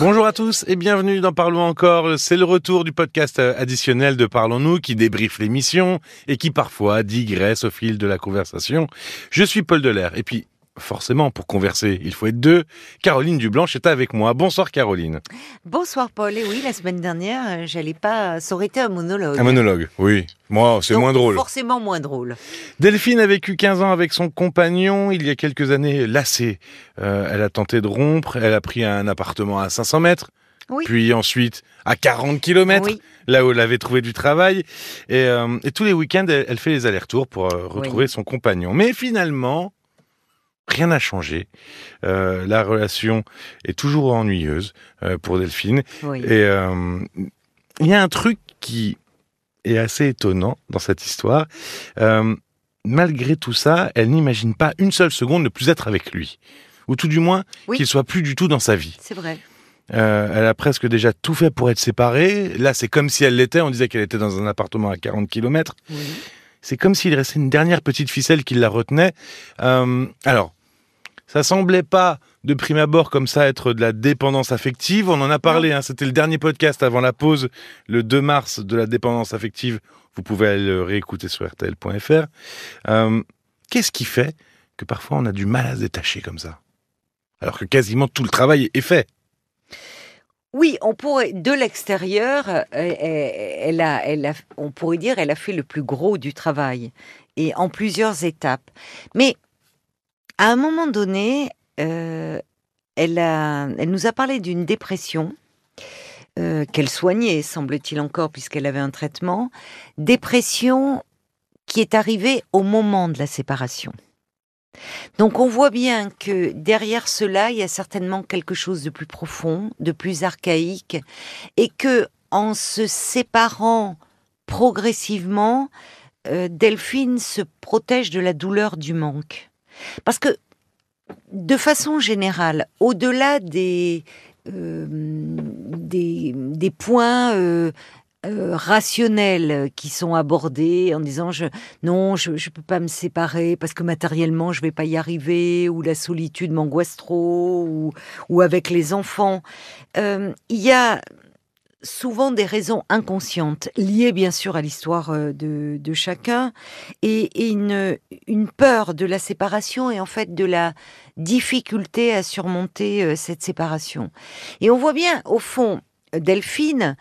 Bonjour à tous et bienvenue dans Parlons encore. C'est le retour du podcast additionnel de Parlons-nous qui débriefe l'émission et qui parfois digresse au fil de la conversation. Je suis Paul Delair et puis forcément, pour converser, il faut être deux. Caroline Dublanche est avec moi. Bonsoir Caroline. Bonsoir Paul. Et oui, la semaine dernière, euh, j'allais pas. Ça aurait été un monologue. Un monologue, oui. Moi, c'est moins drôle. Forcément moins drôle. Delphine a vécu 15 ans avec son compagnon. Il y a quelques années, lassée, euh, elle a tenté de rompre. Elle a pris un appartement à 500 mètres. Oui. Puis ensuite à 40 km, Oui. là où elle avait trouvé du travail. Et, euh, et tous les week-ends, elle, elle fait les allers-retours pour euh, retrouver son compagnon. Mais finalement, rien n'a changé. Euh, la relation est toujours ennuyeuse euh, pour Delphine. Oui. Et euh, il y a un truc qui est assez étonnant dans cette histoire. Malgré tout ça, elle n'imagine pas une seule seconde ne plus être avec lui. Ou tout du moins, Oui. qu'il soit plus du tout dans sa vie. C'est vrai. Euh, elle a presque déjà tout fait pour être séparée. Là, c'est comme si elle l'était. On disait qu'elle était dans un appartement à 40 km. Oui. C'est comme s'il restait une dernière petite ficelle qui la retenait. Euh, alors, ça semblait pas de prime abord comme ça être de la dépendance affective. On en a parlé. hein, C'était le dernier podcast avant la pause, le 2 mars de la dépendance affective. Vous pouvez aller le réécouter sur rtl.fr. Euh, Qu'est-ce qui fait que parfois on a du mal à se détacher comme ça? Alors que quasiment tout le travail est fait. Oui, on pourrait de l'extérieur, euh, a, on pourrait dire, elle a fait le plus gros du travail et en plusieurs étapes. Mais à un moment donné, euh, elle nous a parlé d'une dépression euh, qu'elle soignait, semble-t-il encore, puisqu'elle avait un traitement. Dépression qui est arrivée au moment de la séparation. Donc on voit bien que derrière cela, il y a certainement quelque chose de plus profond, de plus archaïque, et que en se séparant progressivement, euh, Delphine se protège de la douleur du manque. Parce que, de façon générale, au-delà des, euh, des, points euh, euh, rationnels qui sont abordés en disant je, non, je ne peux pas me séparer parce que matériellement je vais pas y arriver, ou la solitude m'angoisse trop, ou, avec les enfants. Euh, il y a souvent des raisons inconscientes, liées bien sûr à l'histoire euh, de, chacun, et, une, peur de la séparation et en fait de la difficulté à surmonter cette séparation. Et on voit bien, au fond, Delphine,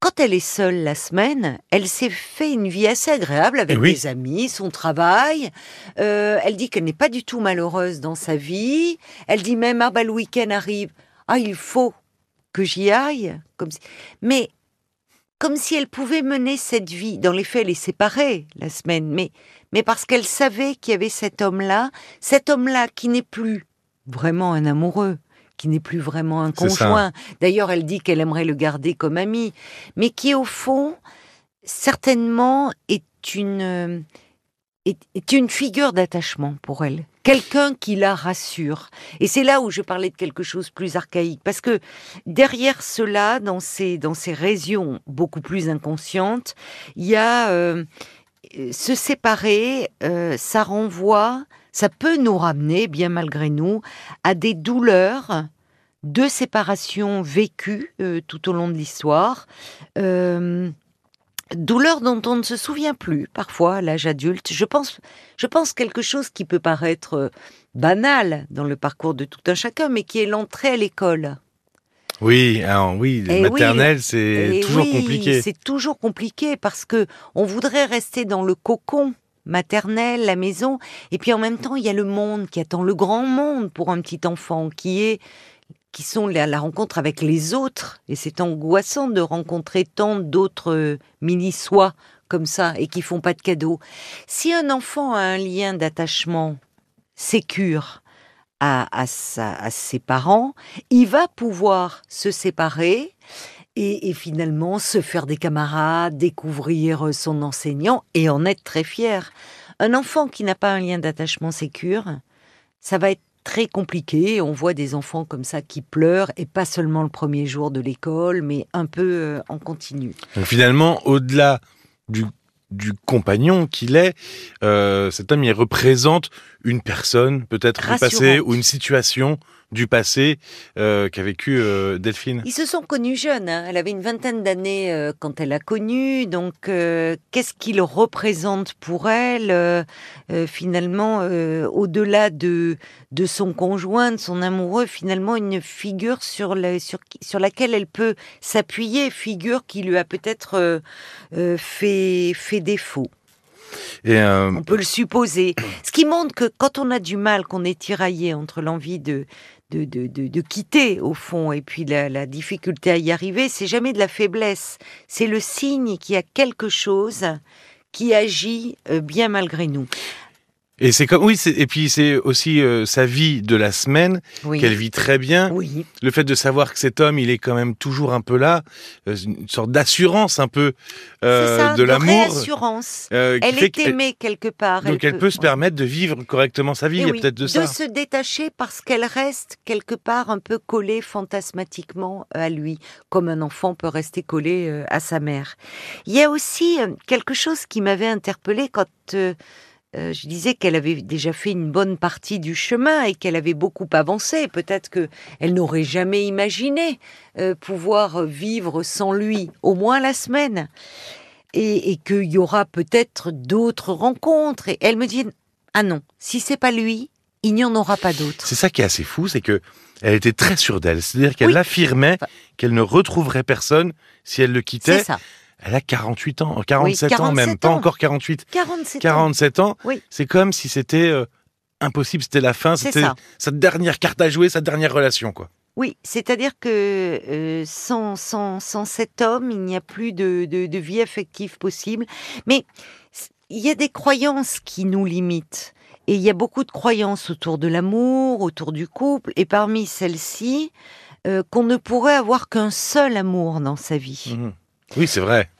quand elle est seule la semaine, elle s'est fait une vie assez agréable avec Eh oui. des amis, son travail. Euh, elle dit qu'elle n'est pas du tout malheureuse dans sa vie. Elle dit même ah bah le week-end arrive, ah il faut que j'y aille. Comme si... mais comme si elle pouvait mener cette vie. Dans les faits, elle est séparée la semaine, mais mais parce qu'elle savait qu'il y avait cet homme-là, cet homme-là qui n'est plus vraiment un amoureux, qui n'est plus vraiment un conjoint. D'ailleurs, elle dit qu'elle aimerait le garder comme ami, mais qui au fond, certainement, est une euh, est, est une figure d'attachement pour elle. Quelqu'un qui la rassure. Et c'est là où je parlais de quelque chose de plus archaïque. Parce que derrière cela, dans ces, dans ces régions beaucoup plus inconscientes, il y a euh, se séparer, euh, ça renvoie, ça peut nous ramener, bien malgré nous, à des douleurs de séparation vécues euh, tout au long de l'histoire. Euh, douleurs dont on ne se souvient plus parfois à l'âge adulte. Je pense, je pense quelque chose qui peut paraître euh, banal dans le parcours de tout un chacun, mais qui est l'entrée à l'école. Oui, alors oui, Eh le oui, maternel, c'est Et toujours oui, compliqué. C'est toujours compliqué parce que on voudrait rester dans le cocon maternel, la maison, et puis en même temps il y a le monde qui attend le grand monde pour un petit enfant qui est qui sont la, rencontre avec les autres et c'est angoissant de rencontrer tant d'autres euh, mini-soi comme ça et qui font pas de cadeaux. Si un enfant a un lien d'attachement sécure à, à, à ses parents, il va pouvoir se séparer et, finalement se faire des camarades, découvrir son enseignant et en être très fier. Un enfant qui n'a pas un lien d'attachement sécure, ça va être très compliqué. On voit des enfants comme ça qui pleurent, et pas seulement le premier jour de l'école, mais un peu euh, en continu. Finalement, au-delà du, du compagnon qu'il est, euh, cet homme, il représente une personne, peut-être du passé, ou une situation du passé euh, qu'a vécu euh, Delphine. Ils se sont connus jeunes. hein. Elle avait une vingtaine d'années euh, quand elle a connu. Donc, euh, qu'est-ce qu'il représente pour elle euh, euh, Finalement, euh, au-delà de de son conjoint, de son amoureux, finalement une figure sur la, sur sur laquelle elle peut s'appuyer, figure qui lui a peut-être fait fait défaut? Euh, On peut le supposer. Ce qui montre que quand on a du mal, qu'on est tiraillé entre l'envie de, de, de, de, de quitter, au fond, et puis la, la difficulté à y arriver, c'est jamais de la faiblesse. C'est le signe qu'il y a quelque chose qui agit euh, bien malgré nous. Et c'est comme oui, et puis c'est aussi euh, sa vie de la semaine Oui. qu'elle vit très bien. Oui, Le fait de savoir que cet homme, il est quand même toujours un peu là, euh, une sorte d'assurance un peu euh, ça, de l'amour. réassurance. euh, Elle est aimée quelque part. donc elle peut se permettre de vivre correctement sa vie. Eh Il y a oui, peut-être de ça. se détacher parce qu'elle reste quelque part un peu collée fantasmatiquement à lui, comme un enfant peut rester collé euh, à sa mère. Il y a aussi quelque chose qui m'avait interpellée quand euh, je disais qu'elle avait déjà fait une bonne partie du chemin et qu'elle avait beaucoup avancé. Peut-être que elle n'aurait jamais imaginé euh, pouvoir vivre sans lui, au moins la semaine, et, et qu'il y aura peut-être d'autres rencontres. Et elle me dit ah non, si c'est pas lui, il n'y en aura pas d'autres. C'est ça qui est assez fou, c'est que elle était très sûre d'elle. C'est-à-dire qu'elle Oui. affirmait Enfin- qu'elle ne retrouverait personne si elle le quittait. C'est ça. Elle a 48 ans, 47 ans 47 même, pas encore 48. 47 ans. 47 ans, Oui. c'est comme si c'était euh, impossible, c'était la fin, c'était sa dernière carte à jouer, sa dernière relation, quoi. Oui, c'est-à-dire que euh, sans, sans, sans cet homme, il n'y a plus de, de, de vie affective possible. Mais il y a des croyances qui nous limitent. Et il y a beaucoup de croyances autour de l'amour, autour du couple. Et parmi celles-ci, euh, qu'on ne pourrait avoir qu'un seul amour dans sa vie. Mhm. Oui, c'est vrai.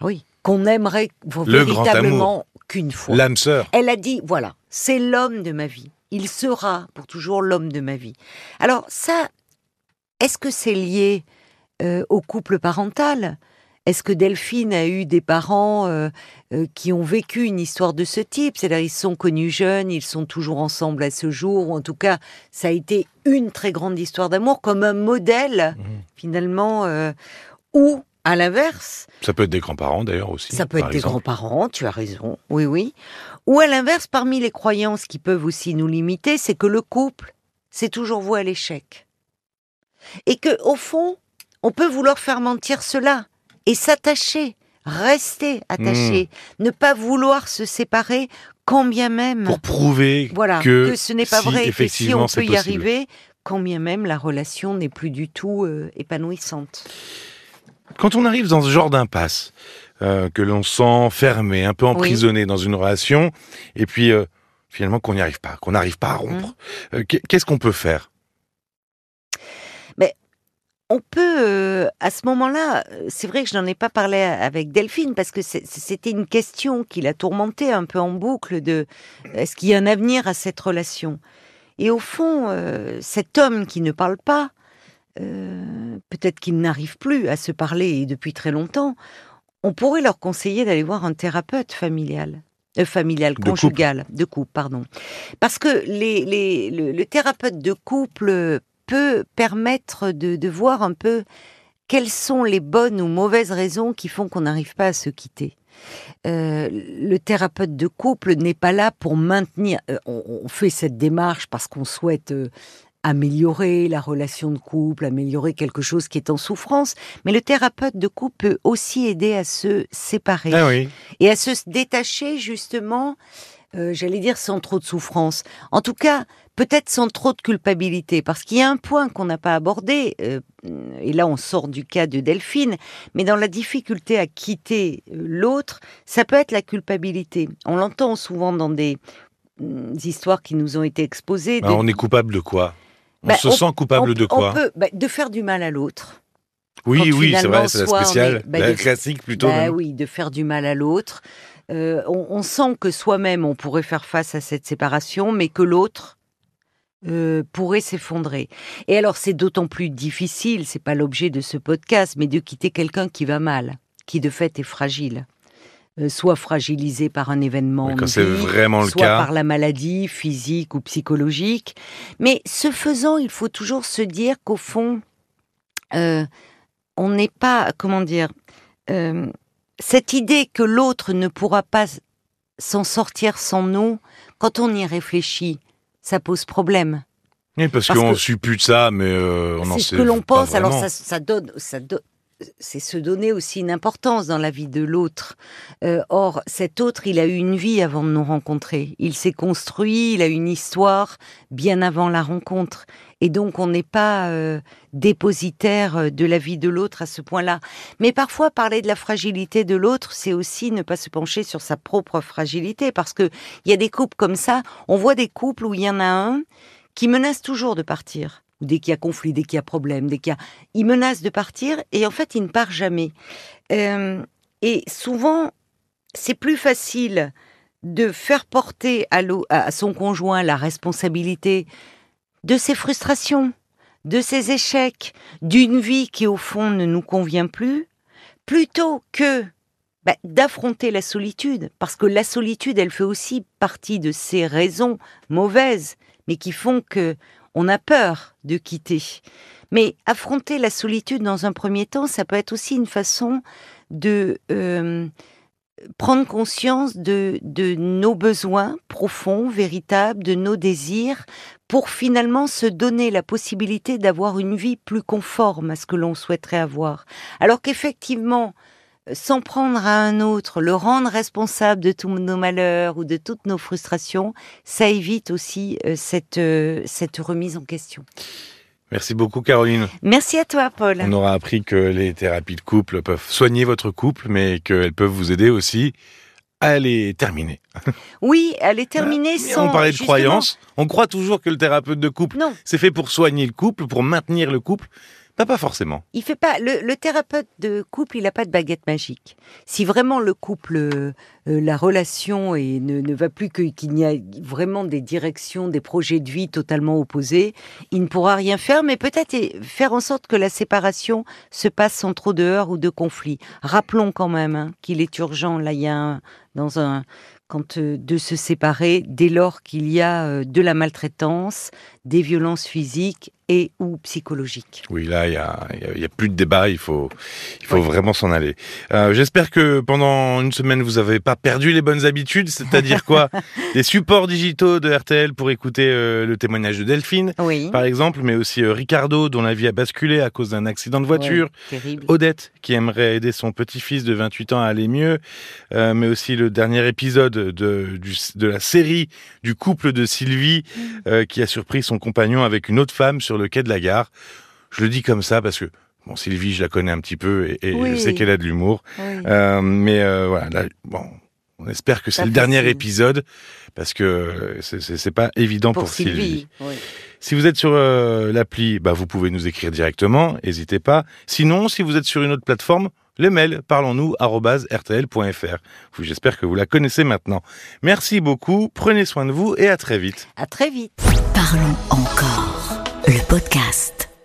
Oui. Qu'on aimerait Le véritablement qu'une fois. L'âme sœur. Elle a dit, voilà, c'est l'homme de ma vie. Il sera pour toujours l'homme de ma vie. Alors ça, est-ce que c'est lié euh, au couple parental? Est-ce que Delphine a eu des parents euh, euh, qui ont vécu une histoire de ce type? C'est-à-dire ils se sont connus jeunes, ils sont toujours ensemble à ce jour, ou en tout cas, ça a été une très grande histoire d'amour, comme un modèle, Mhm. finalement, ou à l'inverse, Ça peut être des grands-parents d'ailleurs aussi. ça peut être des grands-parents, tu as raison, oui, oui. Ou à l'inverse, parmi les croyances qui peuvent aussi nous limiter, c'est que le couple, c'est toujours voué à l'échec. Et que, au fond, on peut vouloir faire mentir cela et s'attacher, rester attaché, ne pas vouloir se séparer, quand bien même, Pour prouver voilà, que, que, ce n'est pas si, vrai, et que si on peut y possible. arriver, quand bien même la relation n'est plus du tout euh, épanouissante. Quand on arrive dans ce genre d'impasse, euh, que l'on sent fermé, un peu emprisonné dans une relation, et puis euh, finalement qu'on n'y arrive pas, qu'on n'arrive pas à rompre, Mmh. euh, qu'est- qu'est-ce qu'on peut faire? On peut, à ce moment-là, c'est vrai que je n'en ai pas parlé avec Delphine parce que c'était une question qui l'a tourmentée un peu en boucle de est-ce qu'il y a un avenir à cette relation? Et au fond, cet homme qui ne parle pas, euh, peut-être qu'il n'arrive plus à se parler et depuis très longtemps, on pourrait leur conseiller d'aller voir un thérapeute familial. Euh, familial, conjugal, de couple, pardon. Parce que les, les- le, le thérapeute de couple peut permettre de, de voir un peu quelles sont les bonnes ou mauvaises raisons qui font qu'on n'arrive pas à se quitter. Euh, le thérapeute de couple n'est pas là pour maintenir. euh, on, on fait cette démarche parce qu'on souhaite euh, améliorer la relation de couple, améliorer quelque chose qui est en souffrance. Mais le thérapeute de couple peut aussi aider à se séparer Ah oui. et à se détacher justement, euh, j'allais dire sans trop de souffrance. En tout cas, peut-être sans trop de culpabilité, parce qu'il y a un point qu'on n'a pas abordé, euh, et là on sort du cas de Delphine, mais dans la difficulté à quitter euh, l'autre, ça peut être la culpabilité. On l'entend souvent dans des mm, histoires qui nous ont été exposées. Bah, on est coupable de quoi? On Bah, se on- sent coupable on- de on quoi peut- bah, De faire du mal à l'autre. Oui, quand oui, c'est vrai, c'est la est- spéciale, bah, la de- classique plutôt. Bah oui, de faire du mal à l'autre. Euh, on, on sent que soi-même on pourrait faire face à cette séparation, mais que l'autre euh, pourrait s'effondrer. Et alors c'est d'autant plus difficile, c'est pas l'objet de ce podcast, mais de quitter quelqu'un qui va mal, qui de fait est fragile. Euh, soit fragilisé par un événement, Oui, quand c'est vraiment le soit cas. par la maladie physique ou psychologique. Mais ce faisant, il faut toujours se dire qu'au fond, euh, on n'est pas, comment dire, euh, cette idée que l'autre ne pourra pas s'en sortir sans nous, quand on y réfléchit, ça pose problème. Oui, parce, Parce qu'on que- suppute ça, mais euh, on C'est sait ce que l'on pense. Alors ça, ça donne, ça do- c'est se donner aussi une importance dans la vie de l'autre. Euh, or, cet autre, il a eu une vie avant de nous rencontrer. Il s'est construit, il a une histoire bien avant la rencontre. Et donc, on n'est pas euh, dépositaire euh, de la vie de l'autre à ce point-là. Mais parfois, parler de la fragilité de l'autre, c'est aussi ne pas se pencher sur sa propre fragilité. Parce que il y a des couples comme ça. On voit des couples où il y en a un qui menace toujours de partir. Ou dès qu'il y a conflit, dès qu'il y a problème, dès qu'il y a... Il menace de partir et en fait, il ne part jamais. Euh, et souvent, c'est plus facile de faire porter à, à son conjoint la responsabilité de ses frustrations, de ses échecs, d'une vie qui au fond ne nous convient plus, plutôt que bah, d'affronter la solitude, parce que la solitude, elle fait aussi partie de ces raisons mauvaises, mais qui font que on a peur de quitter. Mais affronter la solitude dans un premier temps, ça peut être aussi une façon de euh, prendre conscience de, de nos besoins profonds, véritables, de nos désirs, pour finalement se donner la possibilité d'avoir une vie plus conforme à ce que l'on souhaiterait avoir. Alors qu'effectivement, s'en prendre à un autre, le rendre responsable de tous nos malheurs ou de toutes nos frustrations, ça évite aussi euh, cette, euh, cette remise en question. Merci beaucoup, Caroline. Merci à toi, Paul. On aura appris que les thérapies de couple peuvent soigner votre couple, mais qu'elles peuvent vous aider aussi à les terminer. Oui, elle est terminée Mais sans. on parlait de justement- croyance. On croit toujours que le thérapeute de couple, c'est fait pour soigner le couple, pour maintenir le couple. Bah, pas forcément. il fait pas. Le, thérapeute de couple, il n'a pas de baguette magique. Si vraiment le couple, euh, euh, la relation et ne, ne va plus que qu'il n'y a vraiment des directions, des projets de vie totalement opposés, il ne pourra rien faire. Mais peut-être faire en sorte que la séparation se passe sans trop de heurts ou de conflits. Rappelons quand même hein, qu'il est urgent. Là, il y a un, dans un quand euh, de se séparer dès lors qu'il y a de la maltraitance, des violences physiques et ou psychologiques. Oui, là, il y a, plus de débat. Il faut, il faut Oui. vraiment s'en aller. Euh, J'espère que pendant une semaine, vous n'avez pas perdu les bonnes habitudes, c'est-à-dire quoi Des supports digitaux de RTL pour écouter euh, le témoignage de Delphine, Oui. par exemple, mais aussi euh, Ricardo, dont la vie a basculé à cause d'un accident de voiture. Terrible. Odette, qui aimerait aider son petit-fils de 28 ans à aller mieux, mais aussi le dernier épisode de, du- de la série du couple de Sylvie, euh, qui a surpris son compagnon avec une autre femme sur le quai de la gare. Je le dis comme ça parce que, bon, Sylvie, je la connais un petit peu et, et Oui. je sais qu'elle a de l'humour. Oui. Euh, mais euh, voilà, là, bon, on espère que c'est le dernier épisode parce que c'est- pas évident pour, pour Sylvie. oui. si vous êtes sur euh, l'appli, bah, vous pouvez nous écrire directement, n'hésitez pas. Sinon, si vous êtes sur une autre plateforme, le mail parlons-nous rtl.fr. J'espère que vous la connaissez maintenant. Merci beaucoup, prenez soin de vous et à très vite. À très vite. Parlons encore. Le podcast.